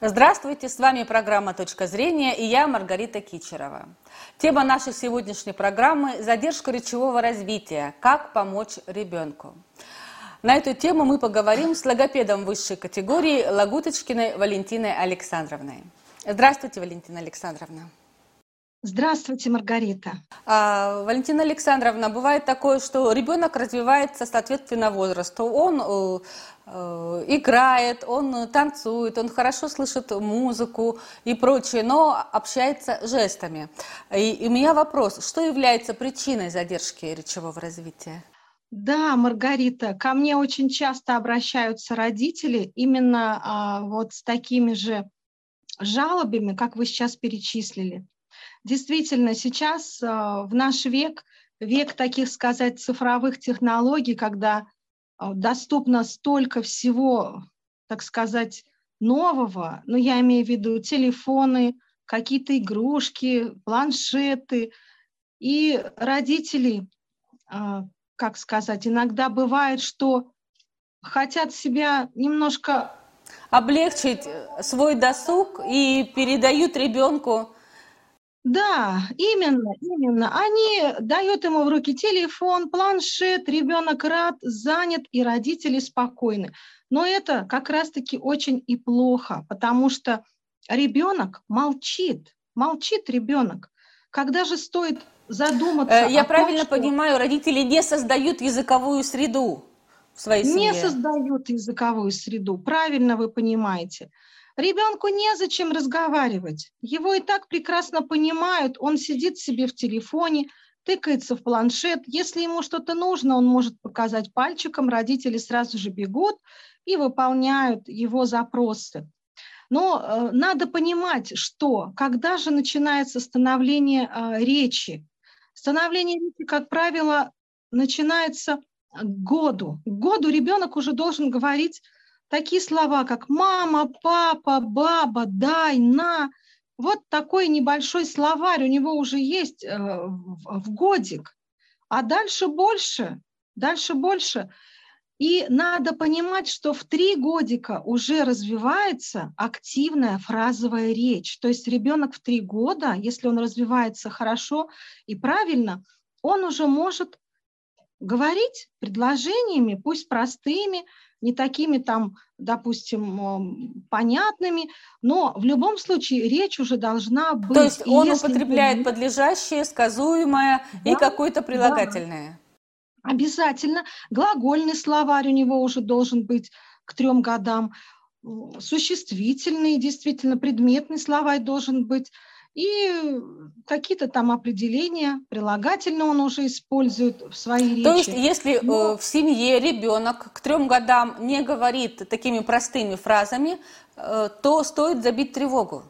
Здравствуйте, с вами программа «Точка зрения» и я Маргарита Кичерова. Тема нашей сегодняшней программы – задержка речевого развития. Как помочь ребенку? На эту тему мы поговорим с логопедом высшей категории Лагуточкиной Валентиной Александровной. Здравствуйте, Валентина Александровна. Здравствуйте, Маргарита. А, Валентина Александровна, бывает такое, что ребенок развивается соответственно возрасту. Он э, играет, он танцует, он хорошо слышит музыку и прочее, но общается жестами. И, и у меня вопрос, что является причиной задержки речевого развития? Да, Маргарита, ко мне очень часто обращаются родители именно а, вот с такими же жалобами, как вы сейчас перечислили. Действительно, сейчас а, в наш век, век таких, сказать, цифровых технологий, когда доступно столько всего, так сказать, нового, ну, я имею в виду телефоны, какие-то игрушки, планшеты, и родители, а, как сказать, иногда бывает, что хотят себя немножко облегчить свой досуг и передают ребенку да, именно, именно. Они дают ему в руки телефон, планшет, ребенок рад, занят, и родители спокойны. Но это как раз-таки очень и плохо, потому что ребенок молчит, молчит ребенок. Когда же стоит задуматься? Э, я правильно том, понимаю, родители не создают языковую среду в своей семье? Не создают языковую среду, правильно вы понимаете. Ребенку незачем разговаривать. Его и так прекрасно понимают. Он сидит себе в телефоне, тыкается в планшет. Если ему что-то нужно, он может показать пальчиком. Родители сразу же бегут и выполняют его запросы. Но э, надо понимать, что когда же начинается становление э, речи, становление речи, как правило, начинается к году. К году ребенок уже должен говорить такие слова, как мама, папа, баба, дай, на. Вот такой небольшой словарь у него уже есть э, в годик. А дальше больше, дальше больше. И надо понимать, что в три годика уже развивается активная фразовая речь. То есть ребенок в три года, если он развивается хорошо и правильно, он уже может говорить предложениями, пусть простыми, не такими там, допустим, понятными, но в любом случае речь уже должна быть. То есть он употребляет подлежащее, сказуемое да, и какое-то прилагательное. Да. Обязательно. Глагольный словарь у него уже должен быть к трем годам. Существительный, действительно, предметный словарь должен быть и какие-то там определения, прилагательно он уже использует в своей речи. То есть, если Но... Э, в семье ребенок к трем годам не говорит такими простыми фразами, э, то стоит забить тревогу.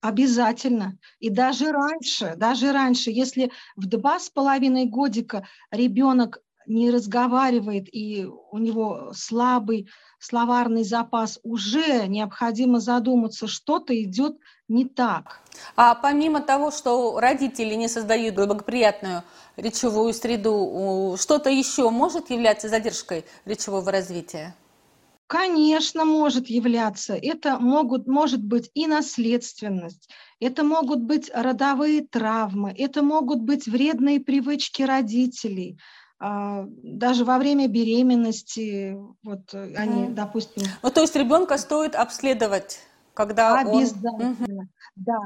Обязательно. И даже раньше, даже раньше, если в два с половиной годика ребенок не разговаривает и у него слабый словарный запас, уже необходимо задуматься, что-то идет не так. А помимо того, что родители не создают благоприятную речевую среду, что-то еще может являться задержкой речевого развития? Конечно, может являться. Это могут, может быть и наследственность, это могут быть родовые травмы, это могут быть вредные привычки родителей – даже во время беременности, вот mm. они, допустим... Ну, то есть ребенка стоит обследовать, когда Обязательно, он... да.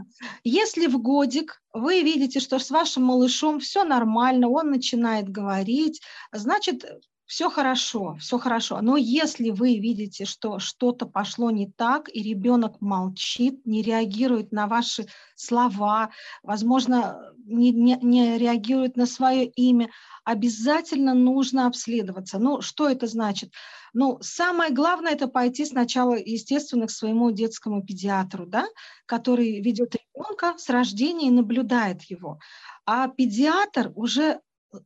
Если в годик вы видите, что с вашим малышом все нормально, он начинает говорить, значит, все хорошо, все хорошо. Но если вы видите, что что-то пошло не так, и ребенок молчит, не реагирует на ваши слова, возможно, не, не, не реагирует на свое имя, обязательно нужно обследоваться. Ну, что это значит? Ну, самое главное – это пойти сначала, естественно, к своему детскому педиатру, да, который ведет ребенка с рождения и наблюдает его. А педиатр уже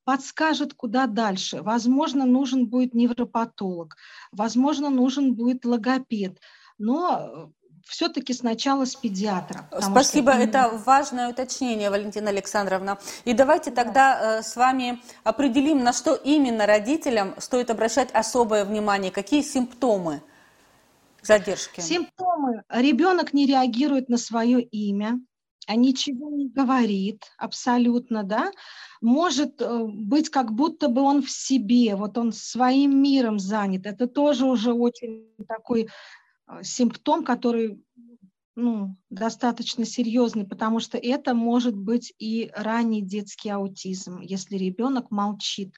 подскажет, куда дальше. Возможно, нужен будет невропатолог, возможно, нужен будет логопед. Но все-таки сначала с педиатра. Спасибо, что... это важное уточнение, Валентина Александровна. И давайте да. тогда э, с вами определим, на что именно родителям стоит обращать особое внимание, какие симптомы задержки? Симптомы. Ребенок не реагирует на свое имя, ничего не говорит абсолютно, да, может э, быть как будто бы он в себе, вот он своим миром занят. Это тоже уже очень такой э, симптом, который ну, достаточно серьезный, потому что это может быть и ранний детский аутизм, если ребенок молчит.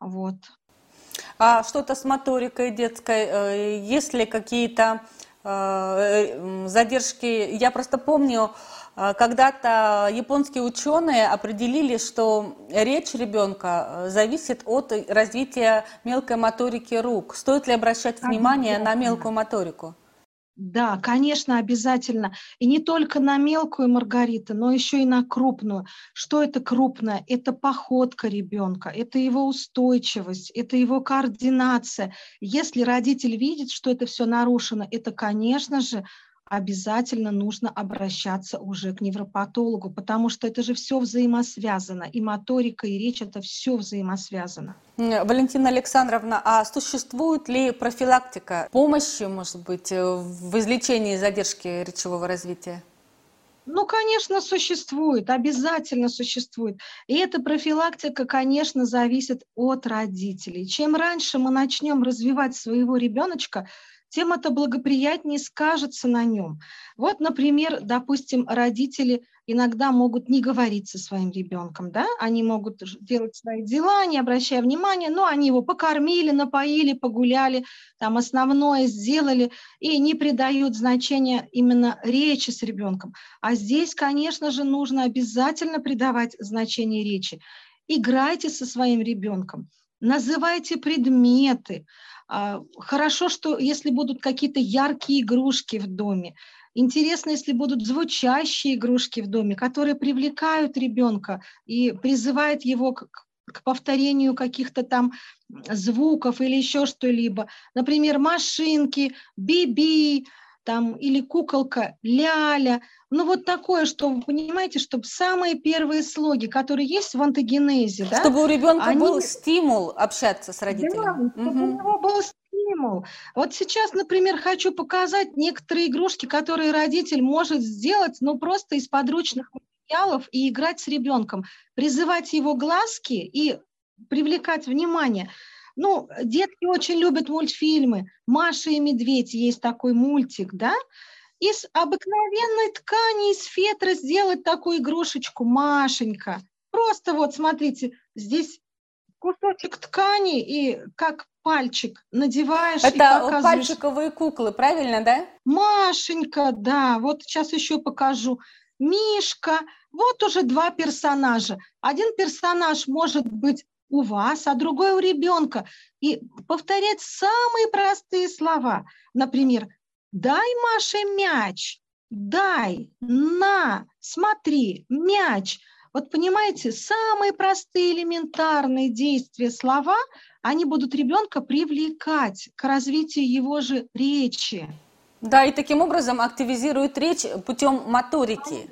Вот. А что-то с моторикой детской, э, есть ли какие-то задержки? Я просто помню, а, когда-то японские ученые определили, что речь ребенка э, зависит от развития мелкой моторики рук. Стоит ли обращать внимание на мелкую моторику? Да, конечно, обязательно. И не только на мелкую Маргарита, но еще и на крупную. Что это крупное? Это походка ребенка, это его устойчивость, это его координация. Если родитель видит, что это все нарушено, это, конечно же, обязательно нужно обращаться уже к невропатологу, потому что это же все взаимосвязано. И моторика, и речь – это все взаимосвязано. Валентина Александровна, а существует ли профилактика помощи, может быть, э, в излечении задержки речевого развития? Ну, конечно, существует, обязательно существует. И эта профилактика, конечно, зависит от родителей. Чем раньше мы начнем развивать своего ребеночка, тем это благоприятнее скажется на нем. Вот, например, допустим, родители иногда могут не говорить со своим ребенком, да, они могут делать свои дела, не обращая внимания, но они его покормили, напоили, погуляли, там основное сделали и не придают значения именно речи с ребенком. А здесь, конечно же, нужно обязательно придавать значение речи. Играйте со своим ребенком, называйте предметы, хорошо, что если будут какие-то яркие игрушки в доме. Интересно, если будут звучащие игрушки в доме, которые привлекают ребенка и призывают его к, к повторению каких-то там звуков или еще что-либо. Например, машинки, биби, там, или куколка, ляля. Ну, вот такое, что вы понимаете, чтобы самые первые слоги, которые есть в антогенезе, да, чтобы у ребенка они... был стимул общаться с родителями. Да, чтобы угу. у него был стимул. Вот сейчас, например, хочу показать некоторые игрушки, которые родитель может сделать, ну, просто из подручных материалов и играть с ребенком, призывать его глазки и привлекать внимание. Ну, детки очень любят мультфильмы. «Маша и медведь» есть такой мультик, да? Из обыкновенной ткани, из фетра сделать такую игрушечку Машенька. Просто вот, смотрите, здесь кусочек ткани и как пальчик надеваешь Это и показываешь. пальчиковые куклы, правильно, да? Машенька, да. Вот сейчас еще покажу. Мишка. Вот уже два персонажа. Один персонаж может быть у вас, а другой у ребенка. И повторять самые простые слова. Например, дай Маше мяч, дай, на, смотри, мяч. Вот понимаете, самые простые элементарные действия, слова, они будут ребенка привлекать к развитию его же речи. Да, и таким образом активизирует речь путем моторики.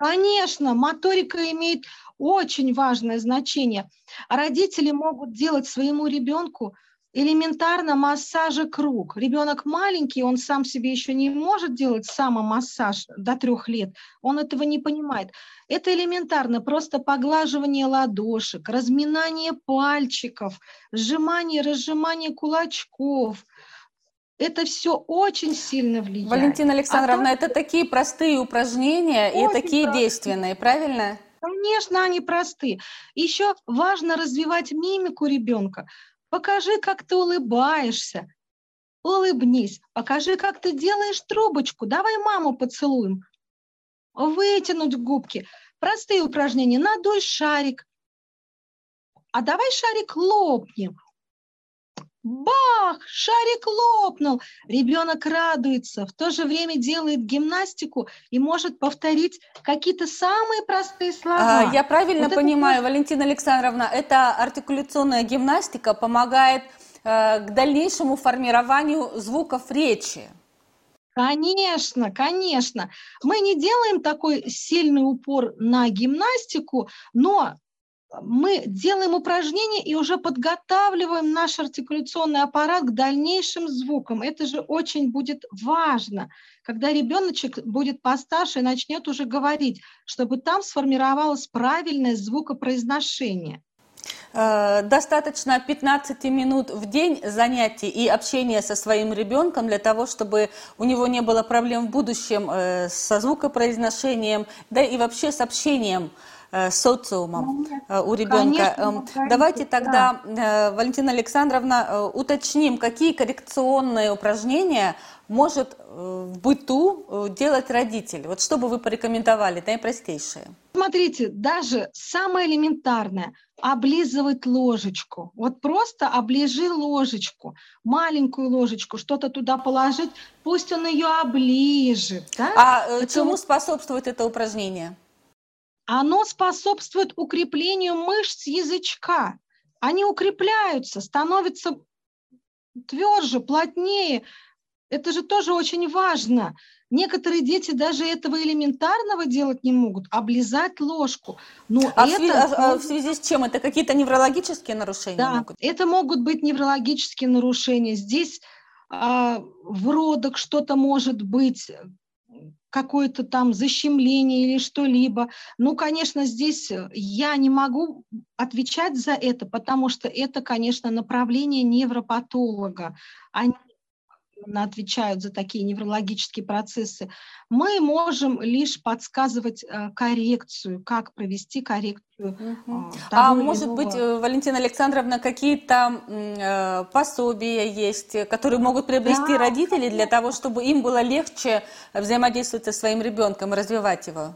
Конечно, моторика имеет очень важное значение. Родители могут делать своему ребенку элементарно массажа круг. Ребенок маленький, он сам себе еще не может делать самомассаж до трех лет, он этого не понимает. Это элементарно, просто поглаживание ладошек, разминание пальчиков, сжимание, разжимание кулачков. Это все очень сильно влияет. Валентина Александровна, а это такие простые упражнения и такие простые. действенные, правильно? Конечно, они просты. Еще важно развивать мимику ребенка. Покажи, как ты улыбаешься. Улыбнись. Покажи, как ты делаешь трубочку. Давай маму поцелуем. Вытянуть губки. Простые упражнения. Надуй шарик. А давай шарик лопнем. Бах! Шарик лопнул. Ребенок радуется, в то же время делает гимнастику и может повторить какие-то самые простые слова. А, я правильно вот понимаю, это... Валентина Александровна, эта артикуляционная гимнастика помогает э, к дальнейшему формированию звуков речи. Конечно, конечно. Мы не делаем такой сильный упор на гимнастику, но мы делаем упражнения и уже подготавливаем наш артикуляционный аппарат к дальнейшим звукам. Это же очень будет важно, когда ребеночек будет постарше и начнет уже говорить, чтобы там сформировалось правильное звукопроизношение. Э, достаточно 15 минут в день занятий и общения со своим ребенком для того, чтобы у него не было проблем в будущем э, со звукопроизношением, да и вообще с общением социумом у ребенка. Конечно, эм, Давайте тогда, да. Валентина Александровна, уточним, какие коррекционные упражнения может в быту делать родитель. Вот что бы вы порекомендовали, наипростейшие? Смотрите, даже самое элементарное – облизывать ложечку. Вот просто оближи ложечку, маленькую ложечку, что-то туда положить, пусть он ее оближет. Да? А это чему способствует это упражнение? Оно способствует укреплению мышц язычка. Они укрепляются, становятся тверже, плотнее. Это же тоже очень важно. Некоторые дети даже этого элементарного делать не могут, облизать ложку. Но а, это... в связи, а, а в связи с чем? Это какие-то неврологические нарушения? Да, могут? это могут быть неврологические нарушения. Здесь а, в родах что-то может быть, какое-то там защемление или что-либо. Ну, конечно, здесь я не могу отвечать за это, потому что это, конечно, направление невропатолога. Они отвечают за такие неврологические процессы, мы можем лишь подсказывать э, коррекцию, как провести коррекцию. Угу. А может иного... быть, э, Валентина Александровна, какие-то э, пособия есть, которые могут приобрести да, родители для того, чтобы им было легче взаимодействовать со своим ребенком и развивать его?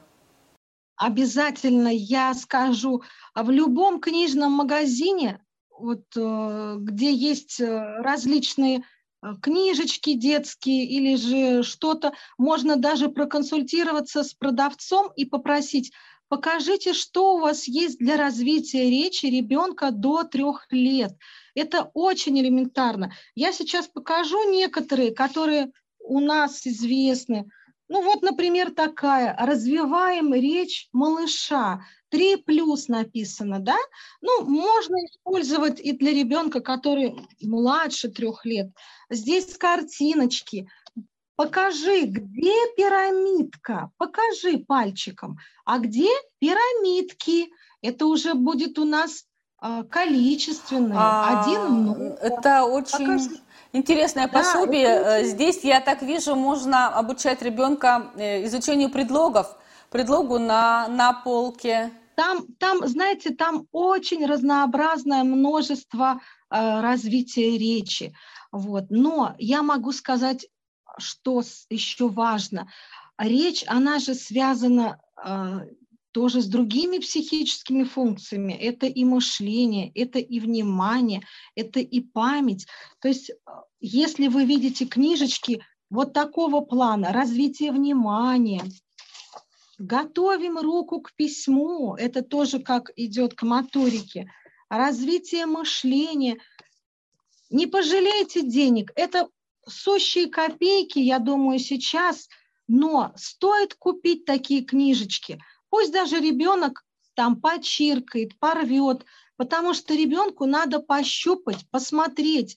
Обязательно я скажу, а в любом книжном магазине, вот, где есть различные книжечки детские или же что-то. Можно даже проконсультироваться с продавцом и попросить, покажите, что у вас есть для развития речи ребенка до трех лет. Это очень элементарно. Я сейчас покажу некоторые, которые у нас известны. Ну вот, например, такая. Развиваем речь малыша. 3 плюс написано, да? Ну, можно использовать и для ребенка, который младше трех лет. Здесь картиночки. Покажи, где пирамидка? Покажи пальчиком. А где пирамидки? Это уже будет у нас а, количественное. А, Один много. Это очень... Покажи. Интересное пособие. Да, э, Здесь, я так вижу, можно обучать ребенка э, изучению предлогов, предлогу на, на полке. Там, там, знаете, там очень разнообразное множество э, развития речи. Вот. Но я могу сказать, что еще важно. Речь, она же связана э, тоже с другими психическими функциями. Это и мышление, это и внимание, это и память. То есть, э, если вы видите книжечки вот такого плана, развитие внимания, Готовим руку к письму, это тоже как идет к моторике. Развитие мышления. Не пожалейте денег, это сущие копейки, я думаю, сейчас, но стоит купить такие книжечки. Пусть даже ребенок там почиркает, порвет, потому что ребенку надо пощупать, посмотреть,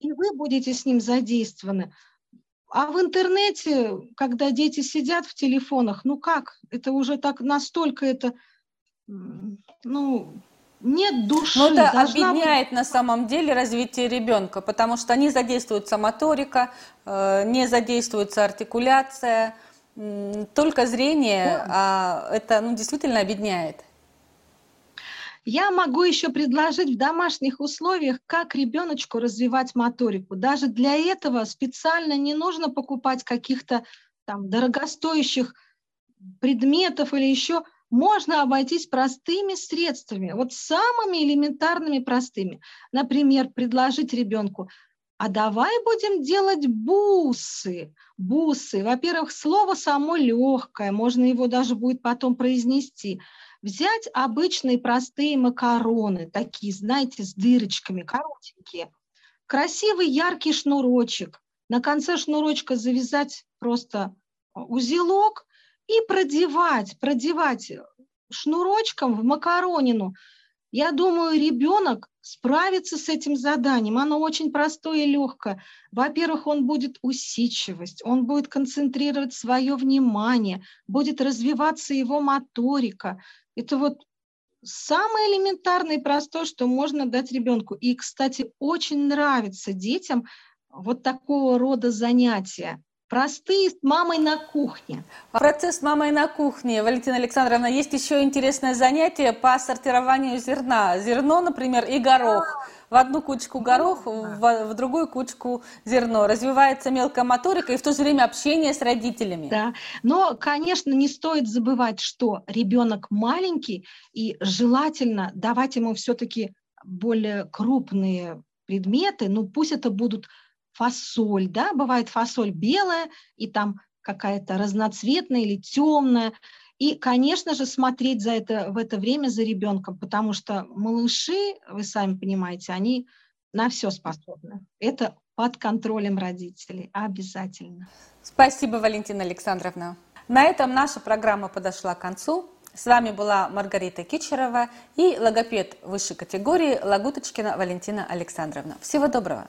и вы будете с ним задействованы. А в интернете, когда дети сидят в телефонах, ну как? Это уже так настолько это, ну, нет души. Но это объединяет быть... на самом деле развитие ребенка, потому что не задействуется моторика, э, не задействуется артикуляция, только зрение, да. а это ну, действительно объединяет. Я могу еще предложить в домашних условиях, как ребеночку развивать моторику. Даже для этого специально не нужно покупать каких-то там дорогостоящих предметов или еще. Можно обойтись простыми средствами, вот самыми элементарными простыми. Например, предложить ребенку, а давай будем делать бусы. Бусы. Во-первых, слово само легкое, можно его даже будет потом произнести. Взять обычные простые макароны, такие, знаете, с дырочками, коротенькие. Красивый яркий шнурочек. На конце шнурочка завязать просто узелок и продевать, продевать шнурочком в макаронину. Я думаю, ребенок справится с этим заданием. Оно очень простое и легкое. Во-первых, он будет усидчивость, он будет концентрировать свое внимание, будет развиваться его моторика. Это вот самое элементарное и простое, что можно дать ребенку. И, кстати, очень нравится детям вот такого рода занятия. Простые с мамой на кухне. Процесс с мамой на кухне. Валентина Александровна, есть еще интересное занятие по сортированию зерна. Зерно, например, и горох. В одну кучку горох, в, в другую кучку зерно. Развивается мелкая моторика и в то же время общение с родителями. Да, но, конечно, не стоит забывать, что ребенок маленький, и желательно давать ему все-таки более крупные предметы, ну пусть это будут фасоль, да, бывает фасоль белая и там какая-то разноцветная или темная. И, конечно же, смотреть за это, в это время за ребенком, потому что малыши, вы сами понимаете, они на все способны. Это под контролем родителей, обязательно. Спасибо, Валентина Александровна. На этом наша программа подошла к концу. С вами была Маргарита Кичерова и логопед высшей категории Лагуточкина Валентина Александровна. Всего доброго!